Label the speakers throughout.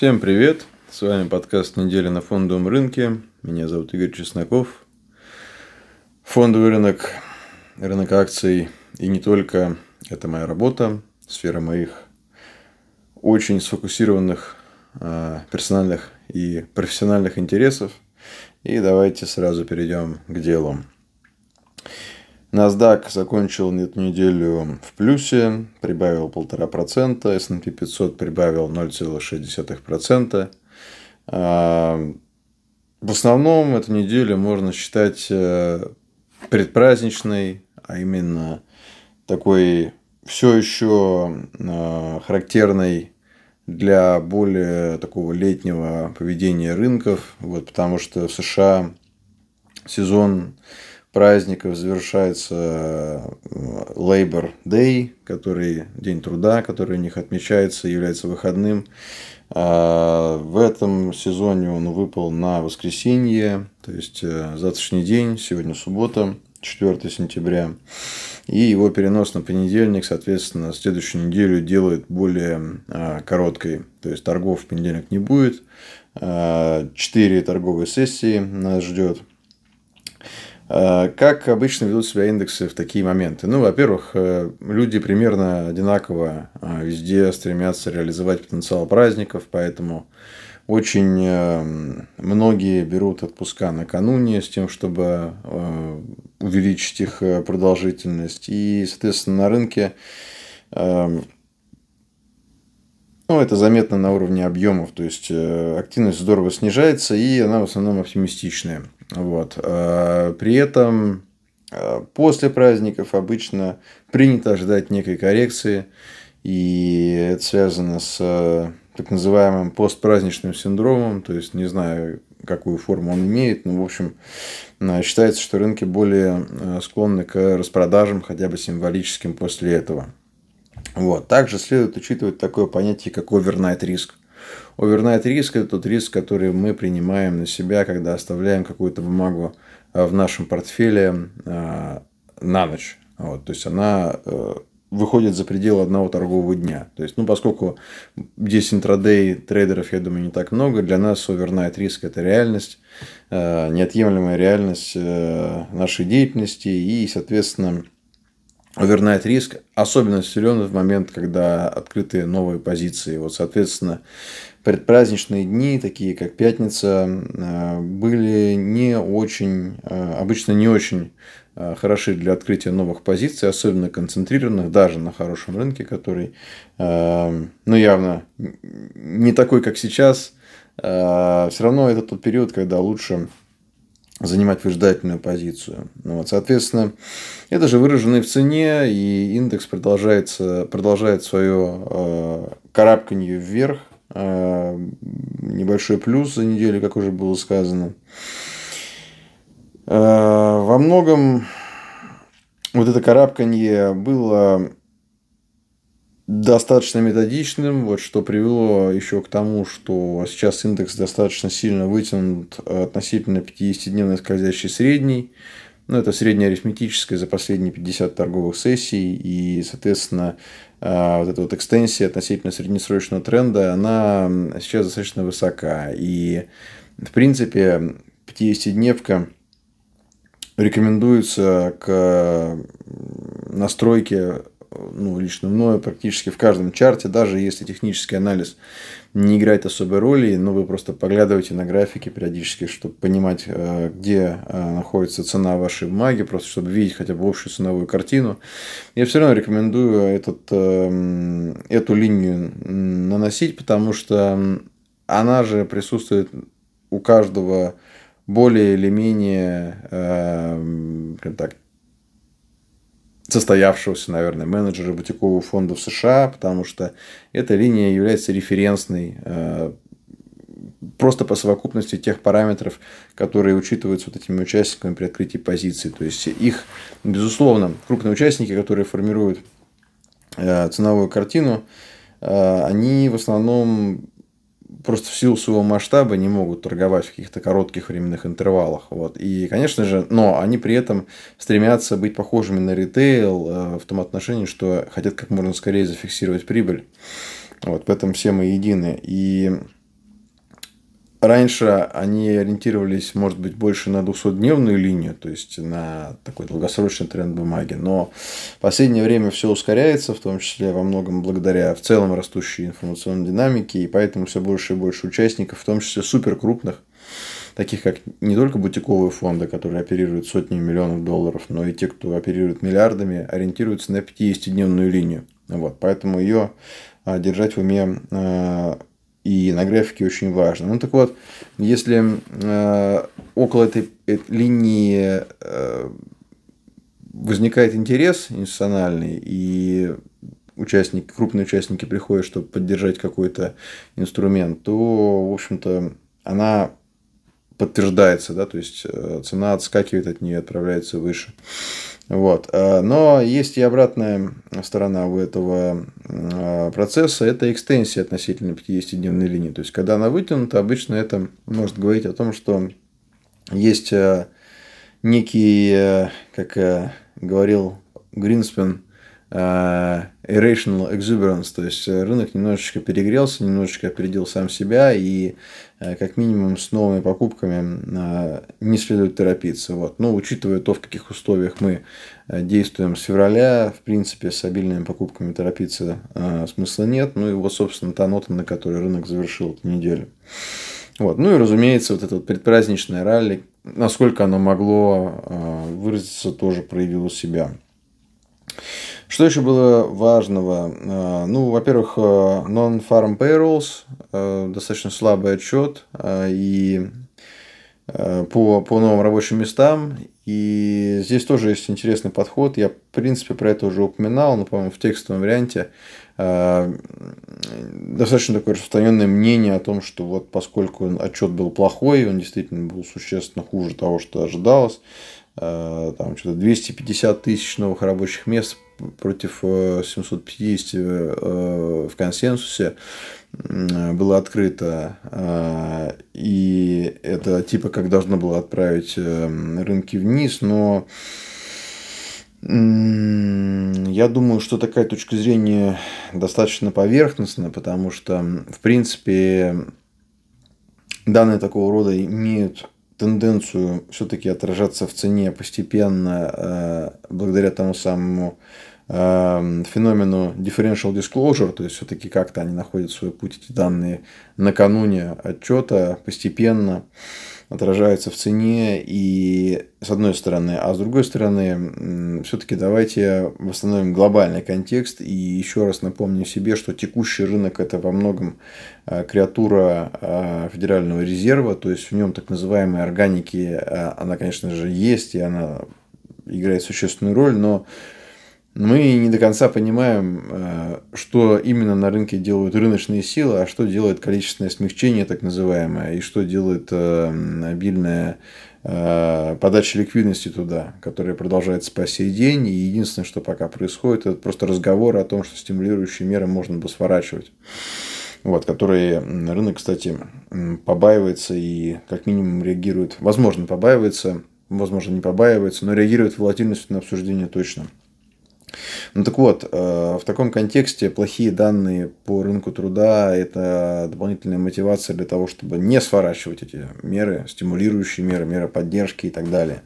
Speaker 1: Всем привет! С вами подкаст «Неделя на фондовом рынке». Меня зовут Игорь Чесноков. Фондовый рынок, рынок акций и не только – это моя работа, сфера моих очень сфокусированных а, персональных и профессиональных интересов. И давайте сразу перейдем к делу. NASDAQ закончил эту неделю в плюсе, прибавил 1,5%, S&P 500 прибавил 0,6%. А, в основном эту неделю можно считать э, предпраздничной, а именно такой все еще э, характерной для более такого летнего поведения рынков, вот, потому что в США сезон праздников завершается э, Labor Day, который день труда, который у них отмечается, является выходным. А в этом сезоне он выпал на воскресенье, то есть э, завтрашний день, сегодня суббота, 4 сентября. И его перенос на понедельник, соответственно, следующую неделю делает более а, короткой. То есть торгов в понедельник не будет. Четыре торговые сессии нас ждет. А, как обычно ведут себя индексы в такие моменты? Ну, во-первых, э, люди примерно одинаково а, везде стремятся реализовать потенциал праздников, поэтому очень э, многие берут отпуска накануне с тем, чтобы э, увеличить их продолжительность. И, соответственно, на рынке ну, это заметно на уровне объемов, то есть активность здорово снижается, и она в основном оптимистичная. Вот. А, при этом а, после праздников обычно принято ожидать некой коррекции, и это связано с так называемым постпраздничным синдромом, то есть не знаю, какую форму он имеет, но, в общем, считается, что рынки более склонны к распродажам, хотя бы символическим после этого. Вот. Также следует учитывать такое понятие, как овернайт риск. Овернайт риск – это тот риск, который мы принимаем на себя, когда оставляем какую-то бумагу э, в нашем портфеле э, на ночь. Вот, то есть она э, выходит за пределы одного торгового дня. То есть, ну, поскольку здесь интрадей трейдеров, я думаю, не так много, для нас овернайт риск – это реальность, неотъемлемая реальность нашей деятельности, и, соответственно, овернайт риск особенно силен в момент, когда открыты новые позиции. Вот, соответственно, предпраздничные дни, такие как пятница, э, были не очень, э, обычно не очень э, хороши для открытия новых позиций, особенно концентрированных, даже на хорошем рынке, который, ну, явно не такой, как сейчас. Все равно это тот период, когда лучше занимать выжидательную позицию. Ну, вот, соответственно, это же выражено и в цене, и индекс продолжается, продолжает свое э, карабканье вверх. Э, небольшой плюс за неделю, как уже было сказано. Э, во многом вот это карабканье было достаточно методичным, вот, что привело еще к тому, что сейчас индекс достаточно сильно вытянут относительно 50-дневной скользящей средней. Ну, это средняя арифметическая за последние 50 торговых сессий, и, соответственно, а, вот эта вот экстенсия относительно среднесрочного тренда, она сейчас достаточно высока. И, в принципе, 50-дневка рекомендуется к настройке ну, лично мною практически в каждом чарте, даже если технический анализ не играет особой роли, но вы просто поглядываете на графики периодически, чтобы понимать, э, где э, находится цена вашей бумаги, просто чтобы видеть хотя бы общую ценовую картину. Я все равно рекомендую этот, э, эту линию наносить, потому что она же присутствует у каждого более или менее так, состоявшегося, наверное, менеджера бутикового фонда в США, потому что эта линия является референсной э, просто по совокупности тех параметров, которые учитываются вот этими участниками при открытии позиций. То есть их, безусловно, крупные участники, которые формируют э, ценовую картину, э, они в основном просто в силу своего масштаба не могут торговать в каких-то коротких временных интервалах. Вот. И, конечно же, но они при этом стремятся быть похожими на ритейл э, в том отношении, что хотят как можно скорее зафиксировать прибыль. Вот, в этом все мы едины. И Раньше они ориентировались, может быть, больше на 200-дневную линию, то есть на такой долгосрочный тренд бумаги. Но в последнее время все ускоряется, в том числе во многом благодаря в целом растущей информационной динамике, и поэтому все больше и больше участников, в том числе суперкрупных, таких как не только бутиковые фонды, которые оперируют сотнями миллионов долларов, но и те, кто оперирует миллиардами, ориентируются на 50-дневную линию. Вот, поэтому ее а, держать в уме а, и на графике очень важно. Ну так вот, если э, около этой, этой линии э, возникает интерес институциональный, и участники, крупные участники приходят, чтобы поддержать какой-то инструмент, то, в общем-то, она подтверждается, да, то есть э, цена отскакивает от нее, отправляется выше. Вот. Э, но есть и обратная сторона у этого э, процесса, это экстенсия относительно 50-дневной линии. То есть, когда она вытянута, обычно это может говорить о том, что есть некий, как говорил Гринспен, irrational exuberance, то есть рынок немножечко перегрелся, немножечко опередил сам себя, и Э, как минимум с новыми покупками э, не следует торопиться. Вот. Но учитывая то, в каких условиях мы э, действуем с февраля, в принципе, с обильными покупками торопиться смысла нет. Ну и вот, собственно, та нота, на которой рынок завершил эту неделю. Вот. Ну и, разумеется, вот это вот предпраздничное ралли, насколько оно могло выразиться, тоже проявило себя. Что еще было важного? А, ну, во-первых, э, non-farm payrolls, э, достаточно слабый отчет, и э, по, по новым рабочим местам. И здесь тоже есть интересный подход. Я, в принципе, про это уже упоминал, но, по-моему, в текстовом варианте достаточно такое распространенное мнение о том, что вот поскольку отчет был плохой, он действительно был существенно хуже того, что ожидалось, там что-то 250 тысяч новых рабочих мест против 750 э, э, в консенсусе было открыто. Э, и это типа как должно было отправить рынки вниз, но я думаю, что такая точка зрения достаточно поверхностная, потому что, в принципе, данные такого рода имеют тенденцию все-таки отражаться в цене постепенно, благодаря тому самому феномену differential disclosure, то есть все-таки как-то они находят свой путь, эти данные накануне отчета постепенно отражаются в цене и с одной стороны, а с другой стороны, все-таки давайте восстановим глобальный контекст и еще раз напомню себе, что текущий рынок это во многом э, креатура э, Федерального резерва, то есть в нем так называемые органики, э, она, конечно же, есть и она играет существенную роль, но мы не до конца понимаем, э, что именно на рынке делают рыночные силы, а что делает количественное смягчение, так называемое, и что делает э, обильная э, подача ликвидности туда, которая продолжается по сей день. И единственное, что пока происходит, это просто разговор о том, что стимулирующие меры можно бы сворачивать. Вот, которые рынок, кстати, побаивается и как минимум реагирует, возможно, побаивается, возможно, не побаивается, но реагирует волатильностью на обсуждение точно. Ну так вот, э, в таком контексте плохие данные по рынку труда – это дополнительная мотивация для того, чтобы не сворачивать эти меры, стимулирующие меры, меры поддержки и так далее.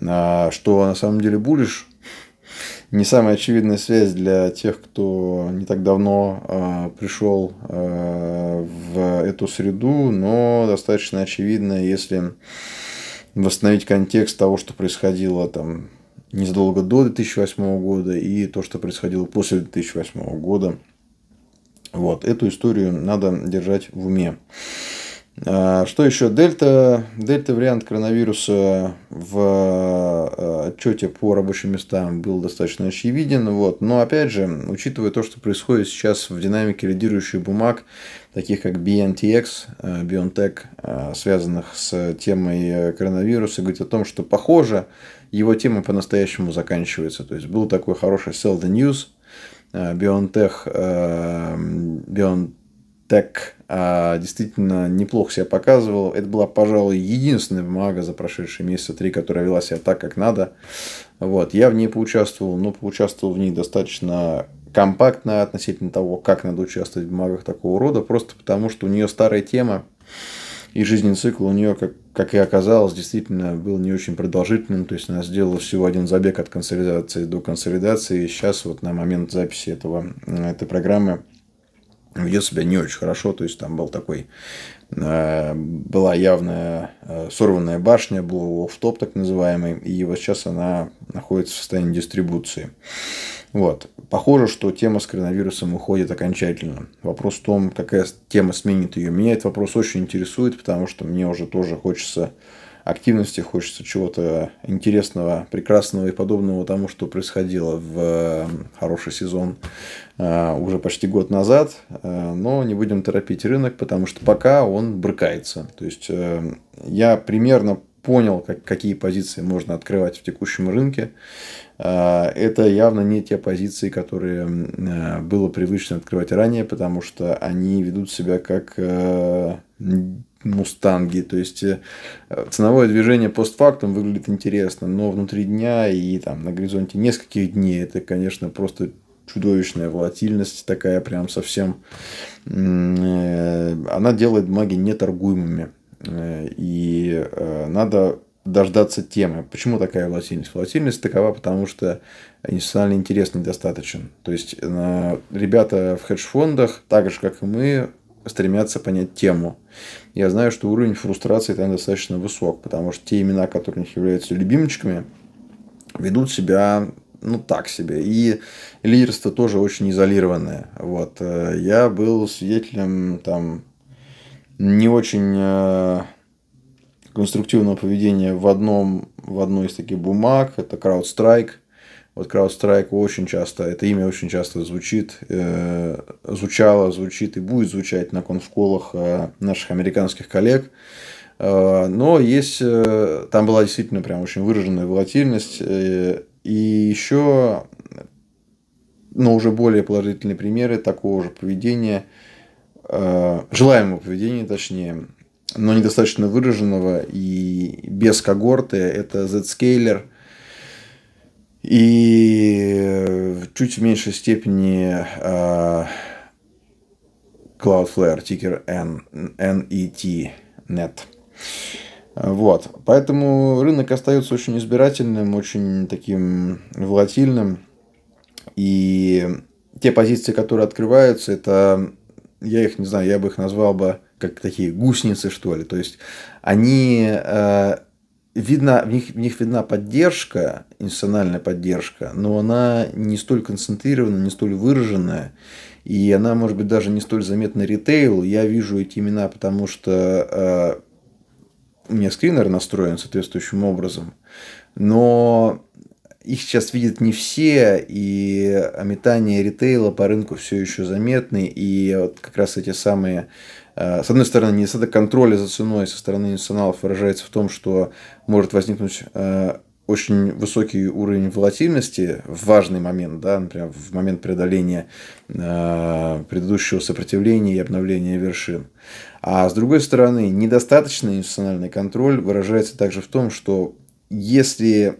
Speaker 1: А что на самом деле будешь не самая очевидная связь для тех, кто не так давно э, пришел э, в эту среду, но достаточно очевидная, если восстановить контекст того, что происходило там незадолго до 2008 года и то, что происходило после 2008 года. Вот, эту историю надо держать в уме. А, что еще? Дельта, дельта вариант коронавируса в а, отчете по рабочим местам был достаточно очевиден. Вот. Но опять же, учитывая то, что происходит сейчас в динамике лидирующих бумаг, таких как BNTX, а, BioNTech, связанных с темой коронавируса, говорит о том, что похоже, его тема по-настоящему заканчивается. То есть был такой хороший Sell the News, BioNTech, BioNTech так а, действительно неплохо себя показывал. Это была, пожалуй, единственная бумага за прошедшие месяца три, которая вела себя так, как надо. Вот. Я в ней поучаствовал, но поучаствовал в ней достаточно компактно относительно того, как надо участвовать в бумагах такого рода, просто потому что у нее старая тема, И жизненный цикл у нее, как, как и оказалось, действительно был не очень продолжительным. То есть она сделала всего один забег от консолидации до консолидации. И сейчас вот на момент записи этого, этой программы ведет себя не очень хорошо. То есть там был такой Э, была явная э, сорванная башня, был офф-топ так называемый, и вот сейчас она находится в состоянии дистрибуции. Вот. Похоже, что тема с коронавирусом уходит окончательно. Вопрос в том, какая тема сменит ее. Меня этот вопрос очень интересует, потому что мне уже тоже хочется активности, хочется чего-то интересного, прекрасного и подобного тому, что происходило в э, хороший сезон э, уже почти год назад. Э, но не будем торопить рынок, потому что пока он брыкается. То есть я примерно понял, как, какие позиции можно открывать в текущем рынке. Это явно не те позиции, которые было привычно открывать ранее, потому что они ведут себя как мустанги. То есть э, ценовое движение постфактум выглядит интересно, но внутри дня и там на горизонте нескольких дней это, конечно, просто чудовищная волатильность такая прям совсем. Э, она делает бумаги неторгуемыми. Э, и надо дождаться темы. Почему такая волатильность? Волатильность такова, потому что институциональный интерес недостаточен. То есть ребята в хедж-фондах, так же как и мы, стремятся понять тему. Я знаю, что уровень фрустрации там достаточно высок, потому что те имена, которые у них являются любимчиками, ведут себя ну, так себе. И лидерство тоже очень изолированное. Вот. Э, я был свидетелем там не очень э, конструктивного поведения в, одном, в одной из таких бумаг. Это CrowdStrike – вот CrowdStrike очень часто, это имя очень часто звучит, э, звучало, звучит и будет звучать на конфколах э, наших американских коллег. Э, но есть, э, там была действительно прям очень выраженная волатильность. Э, и еще, но уже более положительные примеры такого же поведения, желаемого поведения, точнее, но недостаточно выраженного и без когорты, это Z-Scaler – и в чуть в меньшей степени uh, Cloudflare, тикер N, NET, NET. Вот. Поэтому рынок остается очень избирательным, очень таким волатильным. И те позиции, которые открываются, это, я их не знаю, я бы их назвал бы как такие гусеницы, что ли. То есть они э, видно, в них, в них видна поддержка, институциональная поддержка, но она не столь концентрированная, не столь выраженная, и она, может быть, даже не столь заметна ритейлу. Я вижу эти имена, потому что э, у меня скринер настроен соответствующим образом, но их сейчас видят не все, и метание ритейла по рынку все еще заметны, и вот как раз эти самые Э, с одной стороны, недостаток контроля за ценой со стороны националов выражается в том, что может возникнуть э, очень высокий уровень волатильности в важный момент, да, например, в момент преодоления предыдущего сопротивления и обновления вершин. А с другой стороны, недостаточный институциональный контроль выражается также в том, что если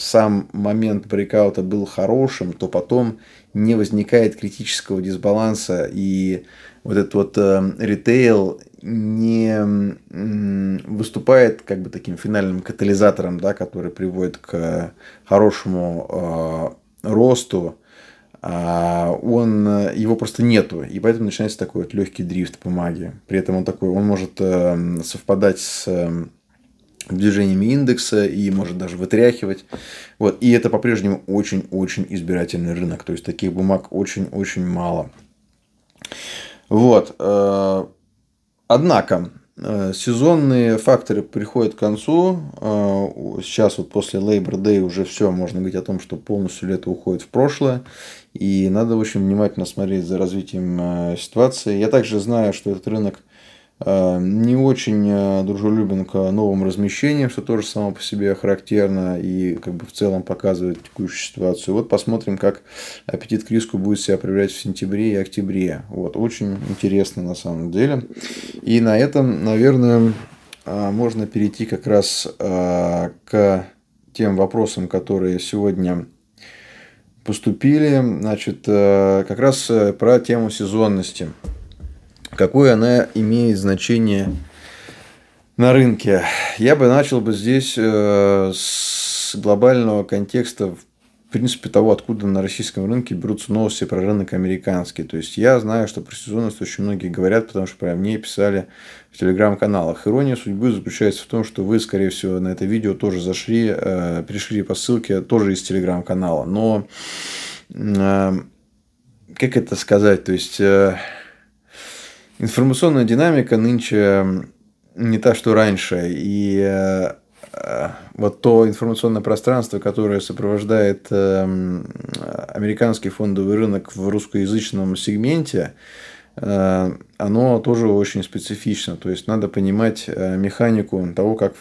Speaker 1: сам момент брейкаута был хорошим, то потом не возникает критического дисбаланса и вот этот вот э, ритейл не э, выступает как бы таким финальным катализатором, да, который приводит к хорошему э, росту, а он, его просто нету, и поэтому начинается такой вот легкий дрифт бумаги. При этом он такой, он может э, совпадать с э, движениями индекса и может даже вытряхивать. Вот. И это по-прежнему очень-очень избирательный рынок. То есть таких бумаг очень-очень мало. Вот. Э, однако, э, сезонные факторы приходят к концу. Э, сейчас вот после Labor Day уже все, можно говорить о том, что полностью лето уходит в прошлое. И надо очень внимательно смотреть за развитием ситуации. Я также знаю, что этот рынок не очень э, дружелюбен к новым размещениям, что тоже само по себе характерно и как бы в целом показывает текущую ситуацию. Вот посмотрим, как аппетит к риску будет себя проявлять в сентябре и октябре. Вот, очень интересно на самом деле. И на этом, наверное, э, можно перейти как раз к тем вопросам, которые сегодня поступили. Значит, как раз про тему сезонности какое она имеет значение на рынке. Я бы начал бы здесь э, с глобального контекста, в принципе, того, откуда на российском рынке берутся новости про рынок американский. То есть, я знаю, что про сезонность очень многие говорят, потому что про мне писали в телеграм-каналах. Ирония судьбы заключается в том, что вы, скорее всего, на это видео тоже зашли, э, пришли по ссылке тоже из телеграм-канала. Но, э, как это сказать, то есть, информационная динамика нынче не та, что раньше. И э, вот то информационное пространство, которое сопровождает э, американский фондовый рынок в русскоязычном сегменте, э, оно тоже очень специфично. То есть надо понимать механику того, как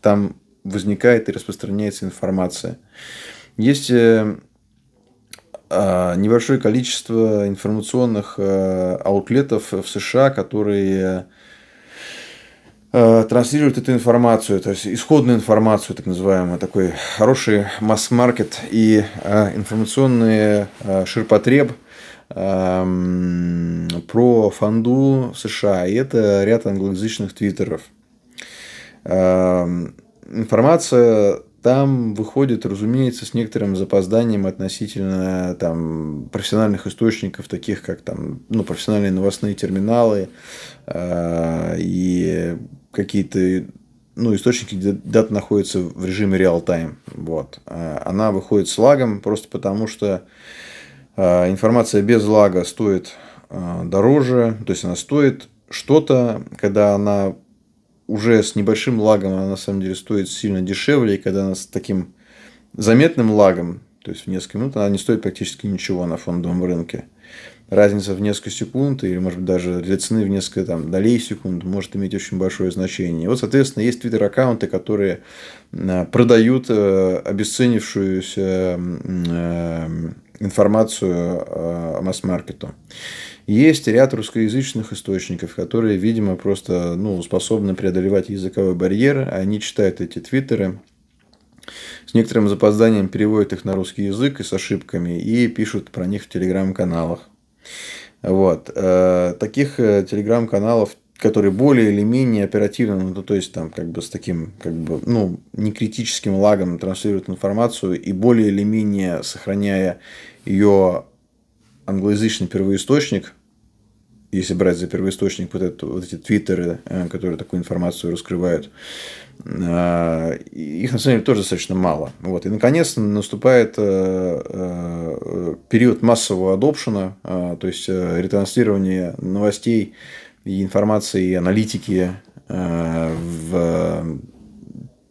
Speaker 1: там возникает и распространяется информация. Есть небольшое количество информационных аутлетов в США, которые Э, транслирует эту информацию, то есть исходную информацию, так называемую, такой хороший масс-маркет и информационный ширпотреб про фонду в США. И это ряд англоязычных твиттеров. Информация там выходит, разумеется, с некоторым запозданием относительно там, профессиональных источников, таких как там, ну, профессиональные новостные терминалы э, и какие-то ну, источники, где дата находится в режиме реал-тайм. Вот. Э, она выходит с лагом просто потому, что э, информация без лага стоит дороже, то есть она стоит что-то, когда она уже с небольшим лагом она на самом деле стоит сильно дешевле, и когда она с таким заметным лагом, то есть в несколько минут, она не стоит практически ничего на фондовом рынке. Разница в несколько секунд, или, может быть, даже для цены в несколько там, долей секунд может иметь очень большое значение. Вот, соответственно, есть твиттер-аккаунты, которые э, продают э, обесценившуюся э, информацию масс-маркету. Есть ряд русскоязычных источников, которые, видимо, просто ну, способны преодолевать языковой барьер. Они читают эти твиттеры, с некоторым запозданием переводят их на русский язык и с ошибками, и пишут про них в телеграм-каналах. Вот. Э, таких э, телеграм-каналов, которые более или менее оперативно, ну, то есть там как бы с таким, как бы, ну, не критическим лагом транслируют информацию и более или менее сохраняя ее англоязычный первоисточник, если брать за первоисточник вот, это, вот эти твиттеры, э, которые такую информацию раскрывают, э, их на самом деле тоже достаточно мало. Вот. И наконец наступает э, период массового адопшена, то есть ретранслирование новостей и информации, и аналитики в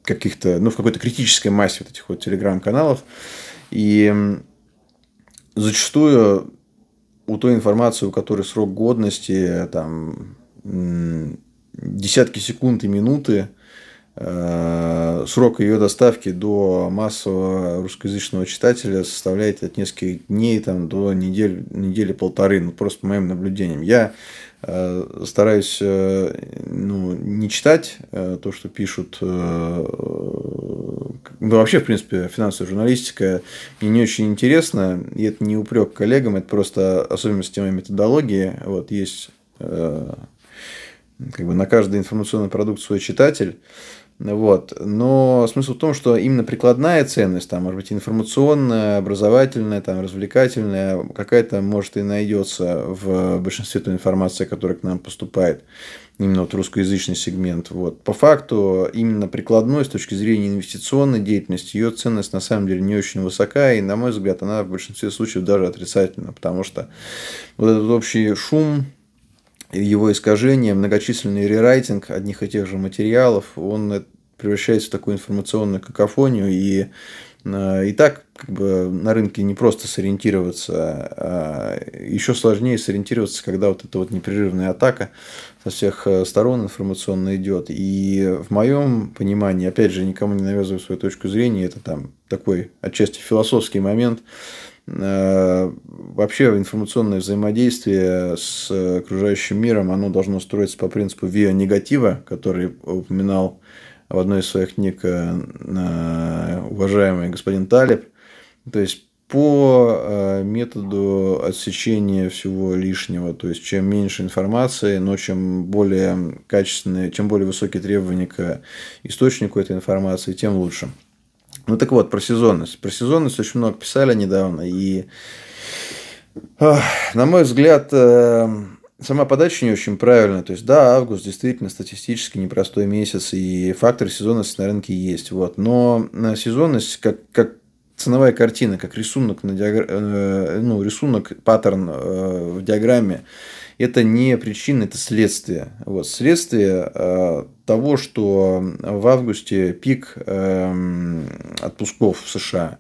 Speaker 1: каких-то, ну, в какой-то критической массе вот этих вот телеграм-каналов. И зачастую у той информации, у которой срок годности там десятки секунд и минуты, э, срок ее доставки до массового русскоязычного читателя составляет от нескольких дней там, до недели, недели полторы, ну, просто по моим наблюдениям. Я э, стараюсь э, ну, не читать то, что пишут ну, вообще, в принципе, финансовая журналистика мне не очень интересна, и это не упрек коллегам, это просто особенность моей методологии. Вот есть э, как бы на каждую информационную продукцию свой читатель. Вот. Но смысл в том, что именно прикладная ценность, там, может быть, информационная, образовательная, там, развлекательная, какая-то, может, и найдется в большинстве той информации, которая к нам поступает именно вот русскоязычный сегмент. Вот. По факту, именно прикладной с точки зрения инвестиционной деятельности, ее ценность на самом деле не очень высока, и, на мой взгляд, она в большинстве случаев даже отрицательна, потому что вот этот общий шум, его искажение, многочисленный рерайтинг одних и тех же материалов, он превращается в такую информационную какофонию, и э, и так как бы на рынке не просто сориентироваться, а еще сложнее сориентироваться, когда вот эта вот непрерывная атака со всех э, сторон информационно идет. И в моем понимании, опять же, никому не навязываю свою точку зрения, это там такой отчасти философский момент. Э, вообще информационное взаимодействие с окружающим миром, оно должно строиться по принципу виа-негатива, который упоминал в одной из своих книг э, уважаемый господин Талиб. То есть по э, методу отсечения всего лишнего. То есть, чем меньше информации, но чем более качественные, чем более высокие требования к источнику этой информации, тем лучше. Ну так вот, про сезонность. Про сезонность очень много писали недавно. И, на мой взгляд, э, сама подача не очень правильная. То есть, да, август действительно статистически непростой месяц, и фактор сезонности на рынке есть. Вот. Но сезонность, как, как ценовая картина, как рисунок, на диагр... Э, ну, рисунок, паттерн э, в диаграмме, это не причина, это следствие. Вот, следствие э, того, что в августе пик отпусков в США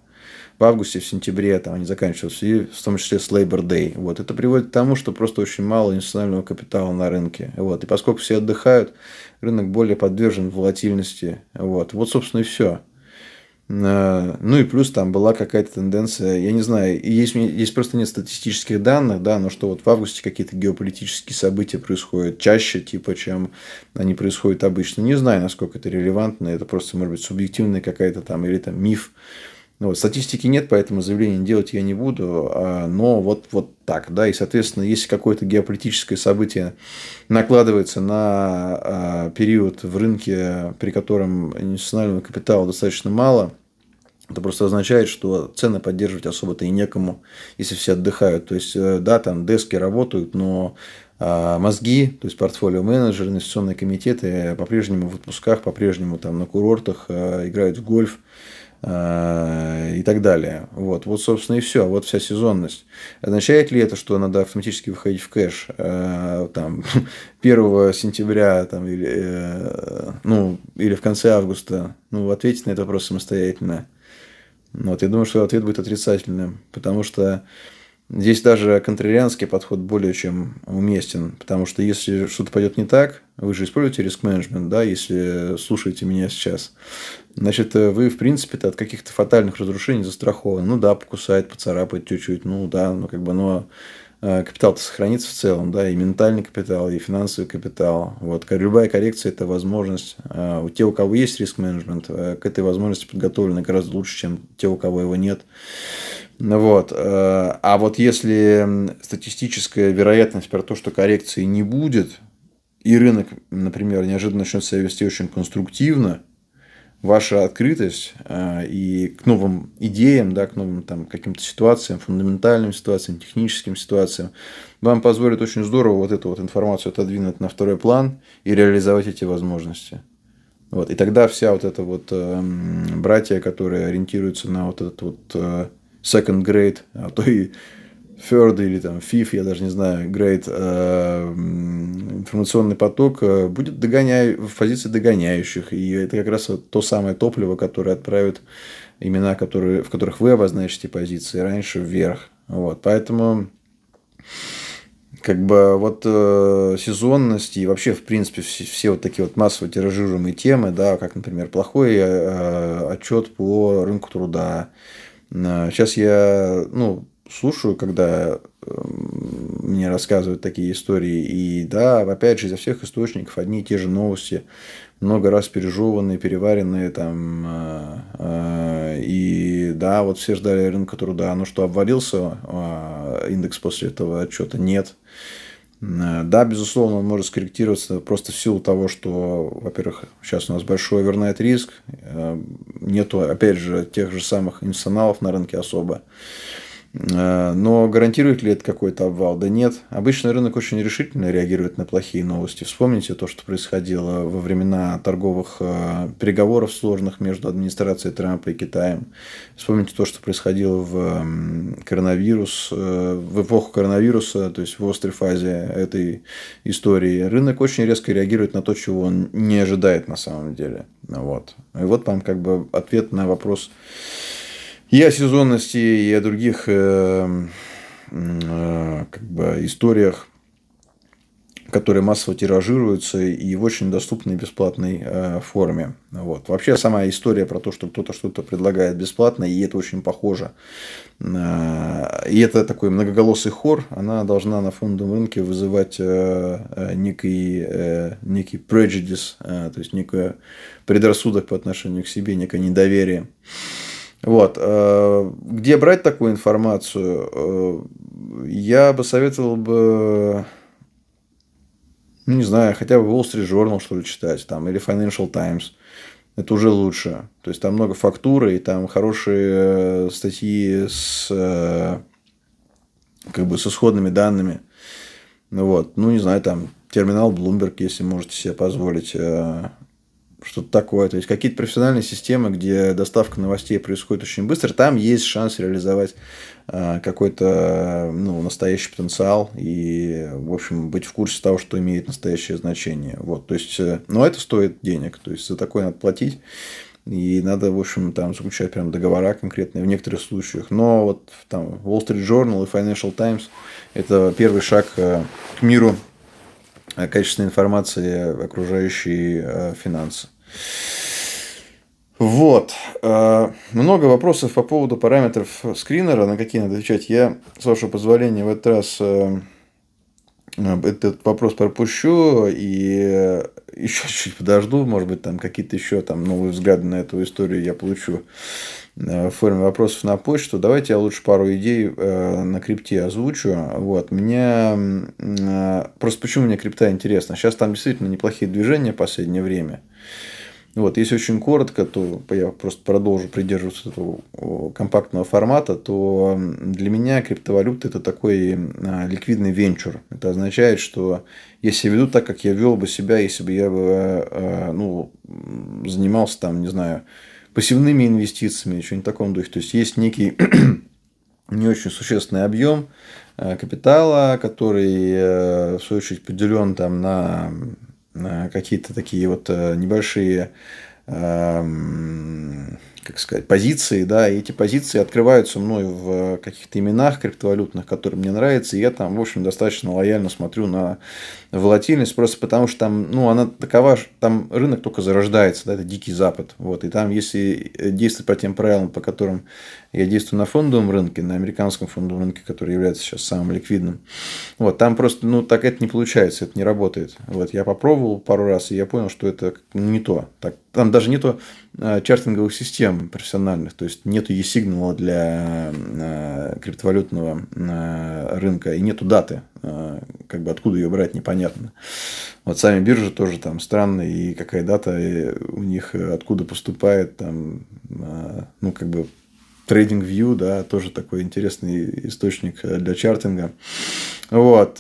Speaker 1: в августе, в сентябре там они заканчиваются, и в том числе с Labor Day. Вот. Это приводит к тому, что просто очень мало инвестиционного капитала на рынке. Вот. И поскольку все отдыхают, рынок более подвержен волатильности. Вот, вот собственно, и все. Э, ну и плюс там была какая-то тенденция, я не знаю, есть, есть просто нет статистических данных, да, но что вот в августе какие-то геополитические события происходят чаще, типа, чем они происходят обычно. Не знаю, насколько это релевантно, это просто, может быть, субъективная какая-то там, или там миф. Ну, статистики нет, поэтому заявление делать я не буду, а, но вот, вот так, да, и, соответственно, если какое-то геополитическое событие накладывается на а, период в рынке, при котором инвестиционного капитала достаточно мало, это просто означает, что цены поддерживать особо-то и некому, если все отдыхают. То есть, э, да, там дески работают, но а, мозги, то есть портфолио менеджеры, инвестиционные комитеты по-прежнему в отпусках, по-прежнему там на курортах играют в гольф, и так далее. Вот, вот, собственно, и все. Вот вся сезонность. Означает ли это, что надо автоматически выходить в кэш э, там, 1 сентября там, или, э, ну, или в конце августа? Ну, ответить на этот вопрос самостоятельно. Вот, я думаю, что ответ будет отрицательным, потому что Здесь даже контрарианский подход более чем уместен, потому что если что-то пойдет не так, вы же используете риск-менеджмент, да, если слушаете меня сейчас, значит, вы, в принципе от каких-то фатальных разрушений застрахованы. Ну да, покусает, поцарапает чуть-чуть, ну да, ну как бы, но э, капитал-то сохранится в целом, да, и ментальный капитал, и финансовый капитал. Вот, любая коррекция – это возможность. Э, у тех, у кого есть риск-менеджмент, э, к этой возможности подготовлены гораздо лучше, чем те, у кого его нет. Вот. Э, а вот если статистическая вероятность про то, что коррекции не будет, и рынок, например, неожиданно начнет себя вести очень конструктивно, ваша открытость э, и к новым идеям, да, к новым там, каким-то ситуациям, фундаментальным ситуациям, техническим ситуациям, вам позволит очень здорово вот эту вот информацию отодвинуть на второй план и реализовать эти возможности. Вот. И тогда вся вот эта вот э, братья, которые ориентируются на вот этот вот second grade, а то и third или там fifth, я даже не знаю, grade э, информационный поток э, будет догоняй, в позиции догоняющих. И это как раз то самое топливо, которое отправит имена, которые, в которых вы обозначите позиции раньше вверх. Вот. Поэтому как бы вот э, сезонность и вообще, в принципе, все, все вот такие вот массово тиражируемые темы, да, как, например, плохой э, отчет по рынку труда, Сейчас я ну, слушаю, когда эм, мне рассказывают такие истории. И да, опять же, изо всех источников одни и те же новости, много раз пережеванные, переваренные там. Э, э, и да, вот все ждали рынка труда. Ну что, обвалился э, индекс после этого отчета? Нет. Э, да, безусловно, он может скорректироваться просто в силу того, что, во-первых, сейчас у нас большой овернайт риск, э, нету, опять же, тех же самых институционалов на рынке особо. Э, но гарантирует ли это какой-то обвал? Да нет. Обычно рынок очень решительно реагирует на плохие новости. Вспомните то, что происходило во времена торговых э, переговоров сложных между администрацией Трампа и Китаем. Вспомните то, что происходило в коронавирус, э, в эпоху коронавируса, то есть в острой фазе этой истории. Рынок очень резко реагирует на то, чего он не ожидает на самом деле. Вот. И вот вам как бы ответ на вопрос и о сезонности, и о других э, э, как бы, историях, которые массово тиражируются и в очень доступной бесплатной э, форме. Вот. Вообще сама история про то, что кто-то что-то предлагает бесплатно, и это очень похоже. И это такой многоголосый хор, она должна на фондовом рынке вызывать некий, некий prejudice, то есть некий предрассудок по отношению к себе, некое недоверие. Вот. Где брать такую информацию? Я бы советовал бы ну, не знаю, хотя бы Wall Street Journal, что ли, читать, там, или Financial Times. Это уже лучше. То есть, там много фактуры, и там хорошие статьи с, как бы, с исходными данными. Ну, вот. Ну, не знаю, там, терминал Bloomberg, если можете себе позволить э, что-то такое. То есть, какие-то профессиональные системы, где доставка новостей происходит очень быстро, там есть шанс реализовать э, какой-то ну, настоящий потенциал и, в общем, быть в курсе того, что имеет настоящее значение. Вот, то есть, э, но это стоит денег. То есть, за такое надо платить. И надо, в общем, там заключать прям договора конкретные в некоторых случаях. Но вот там Wall Street Journal и Financial Times – это первый шаг к миру качественной информации, окружающей финансы. Вот. Э, много вопросов по поводу параметров скринера, на какие надо отвечать. Я, с вашего позволения, в этот раз э, этот вопрос пропущу и еще чуть-чуть подожду. Может быть, там какие-то еще там новые взгляды на эту историю я получу э, в форме вопросов на почту. Давайте я лучше пару идей на крипте озвучу. Вот. Меня... Просто почему мне крипта интересна? Сейчас там действительно неплохие движения в последнее время. Вот, если очень коротко, то я просто продолжу придерживаться этого компактного формата, то для меня криптовалюта это такой а, ликвидный венчур. Это означает, что я веду так, как я вел бы себя, если бы я бы, а, ну, занимался там, не знаю, пассивными инвестициями, что-нибудь в таком духе. То есть есть некий не очень существенный объем а, капитала, который, в свою очередь, поделен там на какие-то такие вот э, небольшие эм, как сказать, позиции, да, и эти позиции открываются мной в каких-то именах криптовалютных, которые мне нравятся, и я там, в общем, достаточно лояльно смотрю на волатильность, просто потому что там, ну, она такова, там рынок только зарождается, да, это дикий запад, вот, и там, если действовать по тем правилам, по которым я действую на фондовом рынке, на американском фондовом рынке, который является сейчас самым ликвидным, вот, там просто, ну, так это не получается, это не работает, вот, я попробовал пару раз, и я понял, что это не то, так, там даже не то э, чартинговых систем профессиональных, то есть нету e-сигнала для э, криптовалютного э, рынка и нету даты, как бы откуда ее брать непонятно. Вот сами биржи тоже там странные, и какая дата у них откуда поступает, там, ну, как бы Trading View, да, тоже такой интересный источник для чартинга. Вот.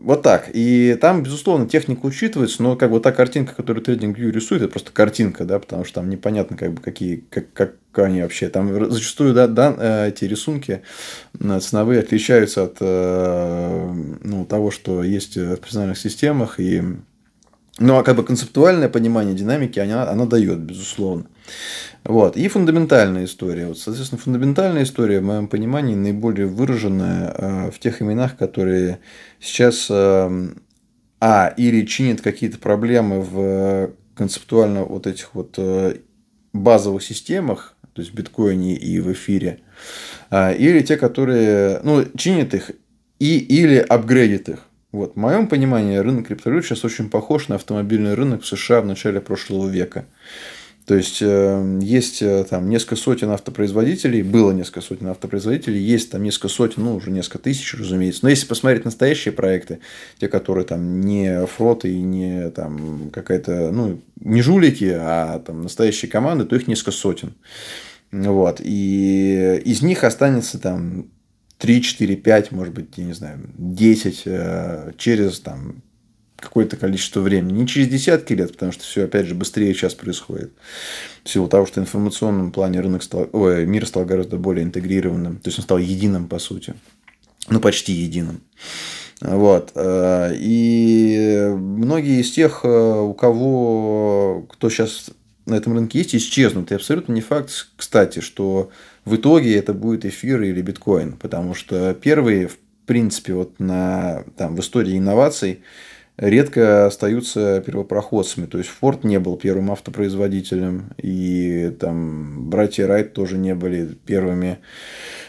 Speaker 1: Вот так. И там, безусловно, техника учитывается, но как бы та картинка, которую TradingView рисует, это просто картинка, да, потому что там непонятно, как бы, какие, как, как они вообще. Там зачастую да, да, э, эти рисунки э, ценовые отличаются от э, ну, того, что есть в профессиональных системах. И... Ну, а как бы концептуальное понимание динамики она, она дает, безусловно. Вот. И фундаментальная история. Вот, соответственно, фундаментальная история, в моем понимании, наиболее выраженная э, в тех именах, которые сейчас э, а, или чинят какие-то проблемы в концептуально вот этих вот э, базовых системах, то есть в биткоине и в эфире, или те, которые ну, чинят их и, или апгрейдят их. Вот. В моем понимании рынок криптовалют сейчас очень похож на автомобильный рынок в США в начале прошлого века. То есть, э, есть э, там несколько сотен автопроизводителей, было несколько сотен автопроизводителей, есть там несколько сотен, ну, уже несколько тысяч, разумеется. Но если посмотреть настоящие проекты, те, которые там не фроты и не там какая-то, ну, не жулики, а там настоящие команды, то их несколько сотен. Вот. И из них останется там 3, 4, 5, может быть, я не знаю, 10 э, через там какое-то количество времени. Не через десятки лет, потому что все, опять же, быстрее сейчас происходит. В силу того, что в информационном плане рынок стал, ой, мир стал гораздо более интегрированным. То есть, он стал единым, по сути. Ну, почти единым. Вот. Э, и многие из тех, э, у кого, кто сейчас на этом рынке есть, исчезнут. И абсолютно не факт, кстати, что в итоге это будет эфир или биткоин. Потому что первые, в принципе, вот на, там, в истории инноваций редко остаются первопроходцами. То есть Ford не был первым автопроизводителем, и там братья Райт тоже не были первыми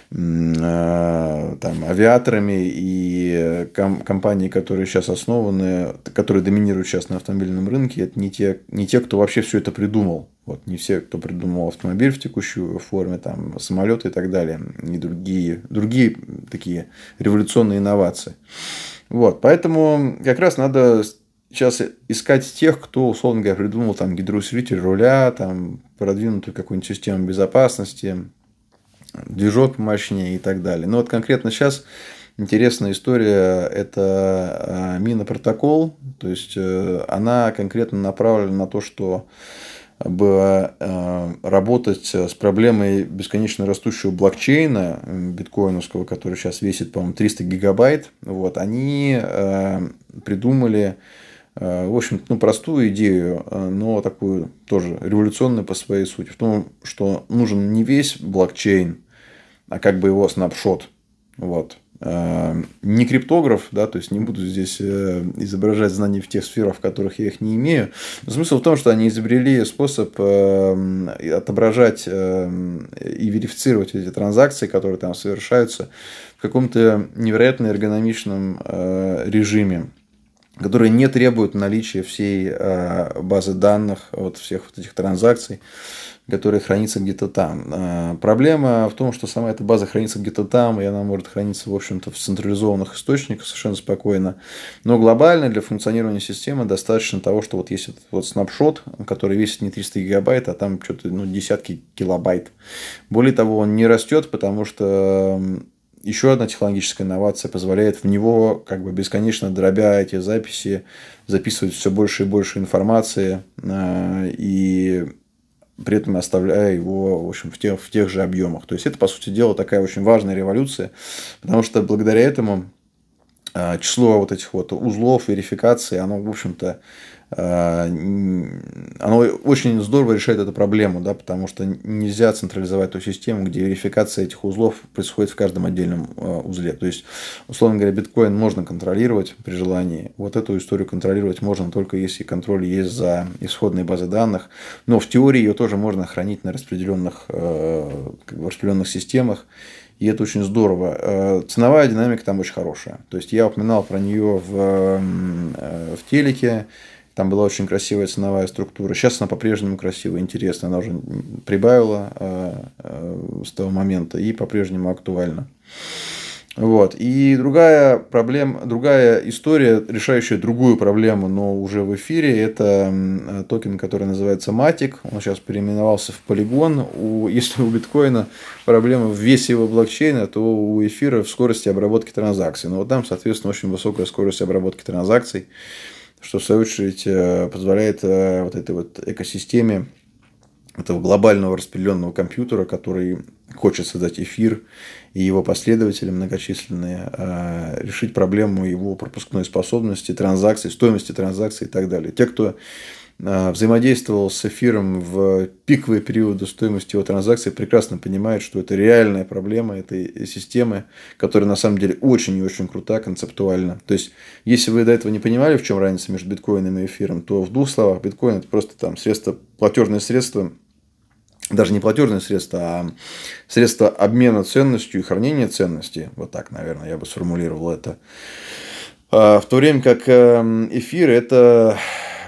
Speaker 1: там, авиаторами и ком- компании, которые сейчас основаны, которые доминируют сейчас на автомобильном рынке, это не те, не те, кто вообще все это придумал. Вот не все, кто придумал автомобиль в текущей форме, там, самолеты и так далее, и другие, другие такие революционные инновации. Вот, поэтому как раз надо сейчас искать тех, кто, условно говоря, придумал там гидроусилитель руля, там, продвинутую какую-нибудь систему безопасности, движок мощнее и так далее. Но вот конкретно сейчас интересная история – это а, минопротокол, то есть э, она конкретно направлена на то, что бы э, работать с проблемой бесконечно растущего блокчейна биткоиновского, который сейчас весит, по-моему, 300 гигабайт, вот, они э, придумали Э, в общем, ну, простую идею, но такую тоже революционную по своей сути. В том, что нужен не весь блокчейн, а как бы его снапшот. Вот. Э, не криптограф, да, то есть не буду здесь изображать знания в тех сферах, в которых я их не имею. Но смысл в том, что они изобрели способ отображать и верифицировать эти транзакции, которые там совершаются, в каком-то невероятно эргономичном режиме которые не требуют наличия всей э, базы данных, вот всех вот этих транзакций, которые хранятся где-то там. Э, проблема в том, что сама эта база хранится где-то там, и она может храниться, в общем-то, в централизованных источниках совершенно спокойно. Но глобально для функционирования системы достаточно того, что вот есть этот вот снапшот, который весит не 300 гигабайт, а там что-то ну, десятки килобайт. Более того, он не растет, потому что еще одна технологическая инновация позволяет в него как бы бесконечно дробя эти записи, записывать все больше и больше информации э, и при этом оставляя его в, общем, в, тех, в тех же объемах. То есть это, по сути дела, такая очень важная революция, потому что благодаря этому э, число вот этих вот узлов верификации, оно, в общем-то, оно очень здорово решает эту проблему, да, потому что нельзя централизовать ту систему, где верификация этих узлов происходит в каждом отдельном э, узле. То есть, условно говоря, биткоин можно контролировать при желании. Вот эту историю контролировать можно только если контроль есть за исходной базой данных. Но в теории ее тоже можно хранить на распределенных, э, как бы распределенных системах. И это очень здорово. Ценовая динамика там очень хорошая. То есть я упоминал про нее в, в телеке. Там была очень красивая ценовая структура. Сейчас она по-прежнему красивая, интересная. Она уже прибавила э, э, с того момента и по-прежнему актуальна. Вот. И другая проблема, другая история, решающая другую проблему, но уже в эфире, это токен, который называется Matic. Он сейчас переименовался в Polygon. У, если у биткоина проблема в весе его блокчейна, то у эфира в скорости обработки транзакций. Но вот там, соответственно, очень высокая скорость обработки транзакций что в свою очередь э, позволяет э, вот этой вот экосистеме этого глобального распределенного компьютера, который хочет создать эфир и его последователи многочисленные, э, решить проблему его пропускной способности, транзакций, стоимости транзакций и так далее. Те, кто взаимодействовал с эфиром в пиковые периоды стоимости его транзакций, прекрасно понимает, что это реальная проблема этой системы, которая на самом деле очень и очень крута концептуально. То есть, если вы до этого не понимали, в чем разница между биткоином и эфиром, то в двух словах, биткоин это просто там средство, платежное средство, даже не платежное средство, а средство обмена ценностью и хранения ценности. Вот так, наверное, я бы сформулировал это. А, в то время как эм, эфир это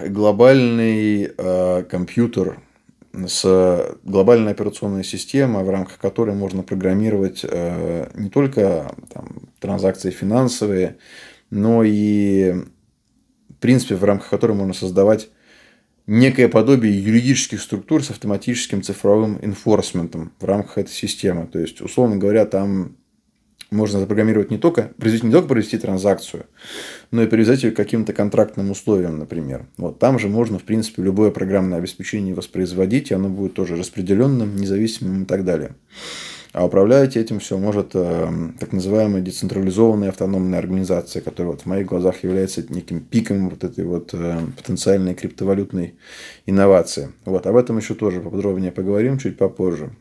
Speaker 1: глобальный э, компьютер с глобальной операционной системой, в рамках которой можно программировать э, не только там, транзакции финансовые, но и, в принципе, в рамках которой можно создавать некое подобие юридических структур с автоматическим цифровым инфорсментом в рамках этой системы. То есть, условно говоря, там можно запрограммировать не только, произвести, не только провести транзакцию, но и привязать ее к каким-то контрактным условиям, например. Вот там же можно, в принципе, любое программное обеспечение воспроизводить, и оно будет тоже распределенным, независимым и так далее. А управлять этим все может э, так называемая децентрализованная автономная организация, которая вот в моих глазах является неким пиком вот этой вот э, потенциальной криптовалютной инновации. Вот, об этом еще тоже поподробнее поговорим чуть попозже.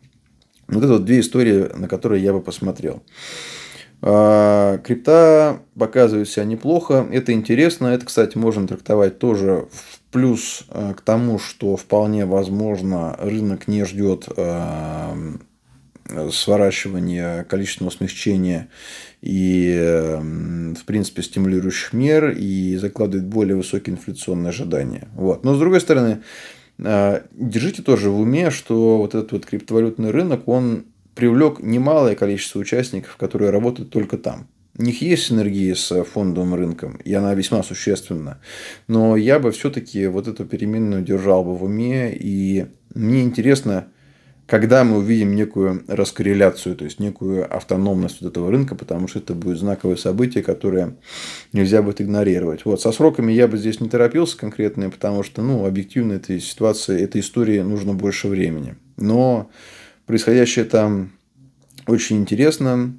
Speaker 1: Вот это вот две истории, на которые я бы посмотрел. А, крипта показывает себя неплохо. Это интересно. Это, кстати, можно трактовать тоже в плюс а, к тому, что вполне возможно рынок не ждет а, сворачивания количественного смягчения и, в принципе, стимулирующих мер и закладывает более высокие инфляционные ожидания. Вот. Но, с другой стороны, держите тоже в уме, что вот этот вот криптовалютный рынок, он привлек немалое количество участников, которые работают только там. У них есть синергия с фондовым рынком, и она весьма существенна. Но я бы все-таки вот эту переменную держал бы в уме. И мне интересно, когда мы увидим некую раскорреляцию, то есть некую автономность вот этого рынка, потому что это будет знаковое событие, которое нельзя будет игнорировать. Вот, со сроками я бы здесь не торопился конкретно, потому что, ну, объективно этой ситуации, этой истории нужно больше времени. Но происходящее там очень интересно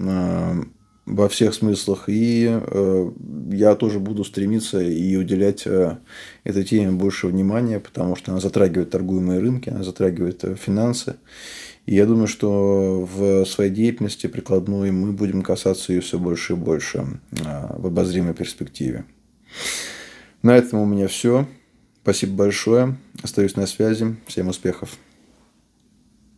Speaker 1: э, во всех смыслах, и э, я тоже буду стремиться и уделять э, этой теме больше внимания, потому что она затрагивает торгуемые рынки, она затрагивает финансы. И я думаю, что в своей деятельности прикладной мы будем касаться ее все больше и больше в обозримой перспективе. На этом у меня все. Спасибо большое. Остаюсь на связи. Всем успехов.